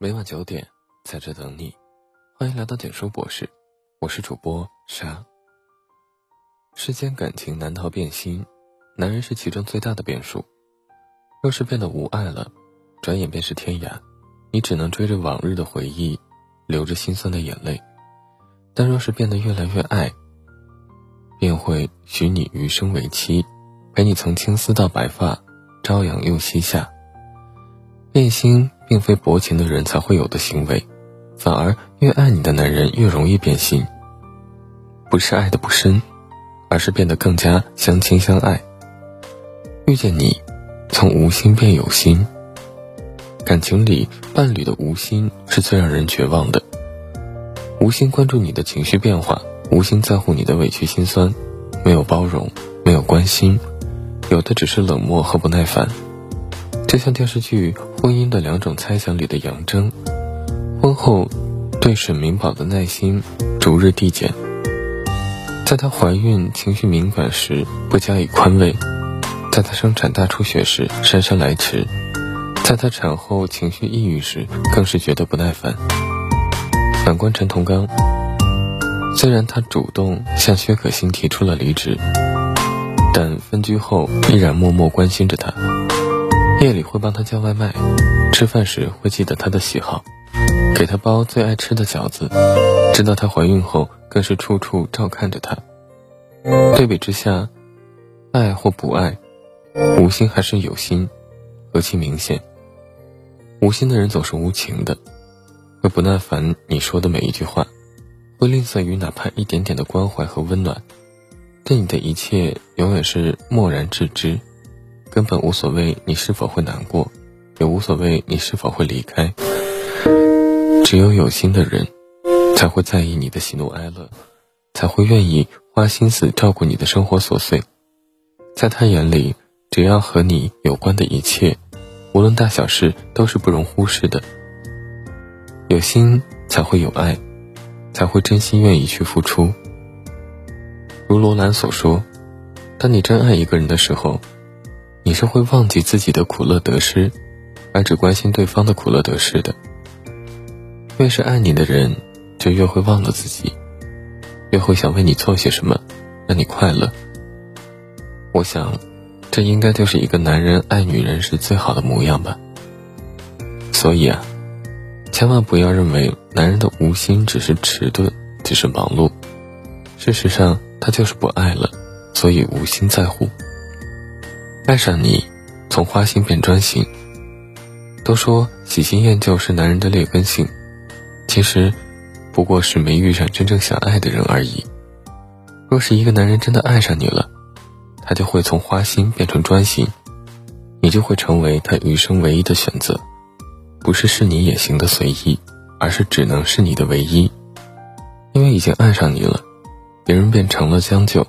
每晚九点，在这等你。欢迎来到简书博士，我是主播沙。世间感情难逃变心，男人是其中最大的变数。若是变得无爱了，转眼便是天涯，你只能追着往日的回忆，流着心酸的眼泪。但若是变得越来越爱，便会许你余生为妻，陪你从青丝到白发，朝阳又西下。变心并非薄情的人才会有的行为，反而越爱你的男人越容易变心。不是爱的不深，而是变得更加相亲相爱。遇见你，从无心变有心。感情里，伴侣的无心是最让人绝望的。无心关注你的情绪变化，无心在乎你的委屈心酸，没有包容，没有关心，有的只是冷漠和不耐烦。就像电视剧《婚姻的两种猜想》里的杨铮，婚后对沈明宝的耐心逐日递减。在她怀孕情绪敏感时不加以宽慰，在她生产大出血时姗姗来迟，在她产后情绪抑郁时更是觉得不耐烦。反观陈同刚，虽然他主动向薛可欣提出了离职，但分居后依然默默关心着她。夜里会帮他叫外卖，吃饭时会记得他的喜好，给他包最爱吃的饺子。知道她怀孕后，更是处处照看着她。对比之下，爱或不爱，无心还是有心，何其明显！无心的人总是无情的，会不耐烦你说的每一句话，会吝啬于哪怕一点点的关怀和温暖，对你的一切永远是漠然置之。根本无所谓你是否会难过，也无所谓你是否会离开。只有有心的人，才会在意你的喜怒哀乐，才会愿意花心思照顾你的生活琐碎。在他眼里，只要和你有关的一切，无论大小事，都是不容忽视的。有心才会有爱，才会真心愿意去付出。如罗兰所说，当你真爱一个人的时候。你是会忘记自己的苦乐得失，而只关心对方的苦乐得失的。越是爱你的人，就越会忘了自己，越会想为你做些什么，让你快乐。我想，这应该就是一个男人爱女人时最好的模样吧。所以啊，千万不要认为男人的无心只是迟钝，只是忙碌。事实上，他就是不爱了，所以无心在乎。爱上你，从花心变专心。都说喜新厌旧是男人的劣根性，其实不过是没遇上真正想爱的人而已。若是一个男人真的爱上你了，他就会从花心变成专心，你就会成为他余生唯一的选择，不是是你也行的随意，而是只能是你的唯一。因为已经爱上你了，别人变成了将就，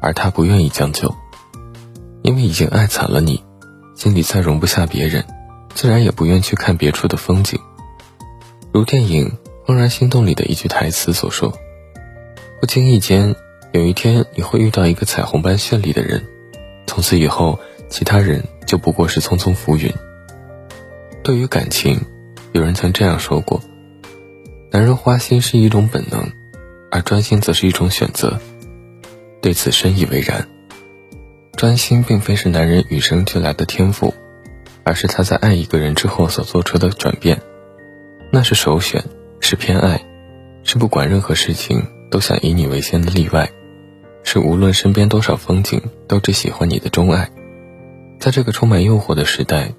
而他不愿意将就。因为已经爱惨了你，心里再容不下别人，自然也不愿去看别处的风景。如电影《怦然心动》里的一句台词所说：“不经意间，有一天你会遇到一个彩虹般绚丽的人，从此以后，其他人就不过是匆匆浮云。”对于感情，有人曾这样说过：“男人花心是一种本能，而专心则是一种选择。”对此深以为然。专心并非是男人与生俱来的天赋，而是他在爱一个人之后所做出的转变。那是首选，是偏爱，是不管任何事情都想以你为先的例外，是无论身边多少风景都只喜欢你的钟爱。在这个充满诱惑的时代，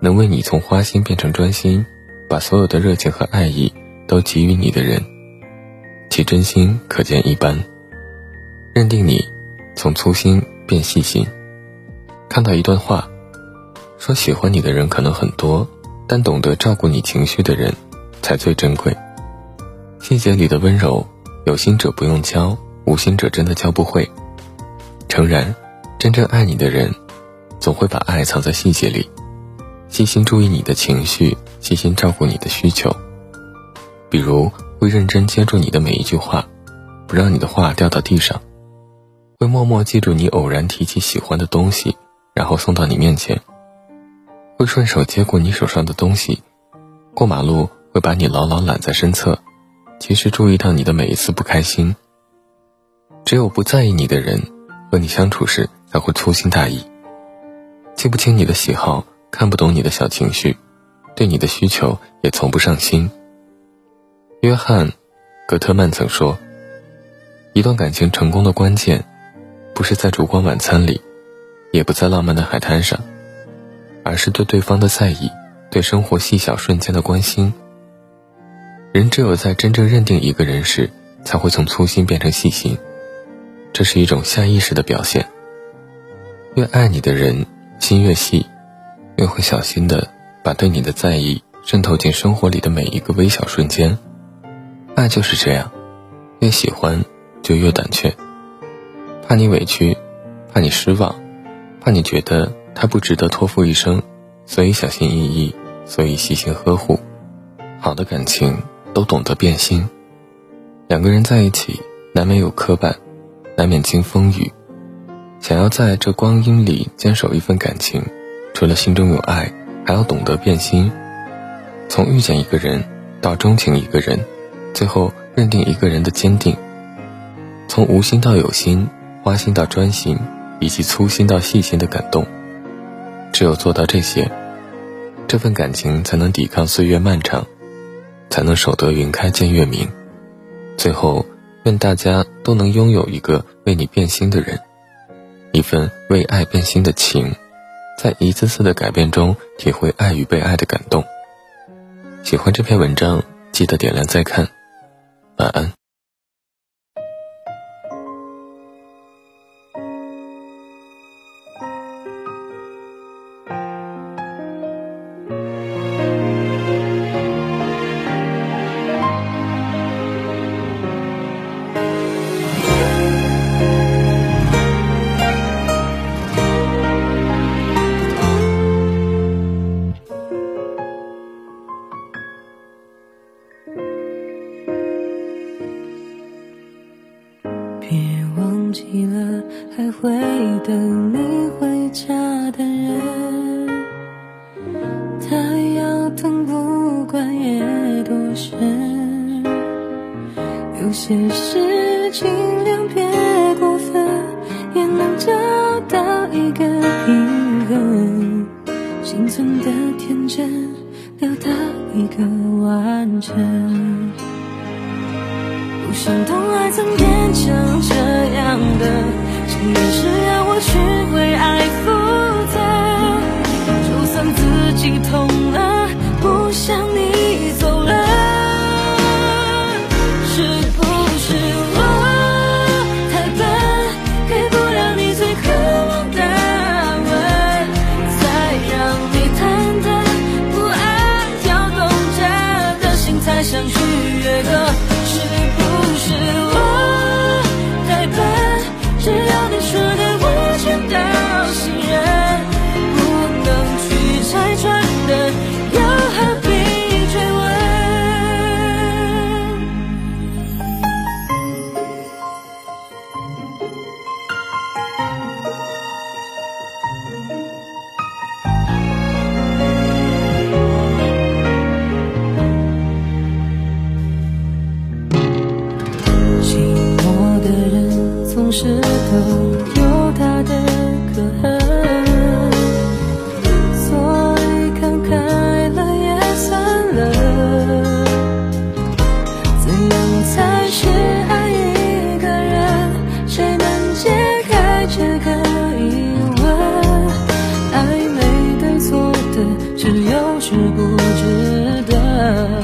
能为你从花心变成专心，把所有的热情和爱意都给予你的人，其真心可见一斑。认定你，从粗心。变细心。看到一段话，说喜欢你的人可能很多，但懂得照顾你情绪的人才最珍贵。细节里的温柔，有心者不用教，无心者真的教不会。诚然，真正爱你的人，总会把爱藏在细节里，细心注意你的情绪，细心照顾你的需求。比如，会认真接住你的每一句话，不让你的话掉到地上。会默默记住你偶然提起喜欢的东西，然后送到你面前。会顺手接过你手上的东西，过马路会把你牢牢揽在身侧，及时注意到你的每一次不开心。只有不在意你的人，和你相处时才会粗心大意，记不清你的喜好，看不懂你的小情绪，对你的需求也从不上心。约翰·格特曼曾说：“一段感情成功的关键，不是在烛光晚餐里，也不在浪漫的海滩上，而是对对方的在意，对生活细小瞬间的关心。人只有在真正认定一个人时，才会从粗心变成细心，这是一种下意识的表现。越爱你的人，心越细，越会小心的把对你的在意渗透进生活里的每一个微小瞬间。”爱就是这样，越喜欢就越胆怯，怕你委屈，怕你失望，怕你觉得他不值得托付一生，所以小心翼翼，所以细心呵护。好的感情都懂得变心，两个人在一起难免有磕绊，难免经风雨。想要在这光阴里坚守一份感情，除了心中有爱，还要懂得变心。从遇见一个人到钟情一个人。最后认定一个人的坚定，从无心到有心，花心到专心，以及粗心到细心的感动，只有做到这些，这份感情才能抵抗岁月漫长，才能守得云开见月明。最后，愿大家都能拥有一个为你变心的人，一份为爱变心的情，在一次次的改变中体会爱与被爱的感动。喜欢这篇文章，记得点亮再看。晚安。还会等你回家的人，他要疼不管夜多深。有些事尽量别过分，也能找到一个平衡。心存的天真，留到一个完整。不想懂爱怎变成这样的，你只要我去为爱。love.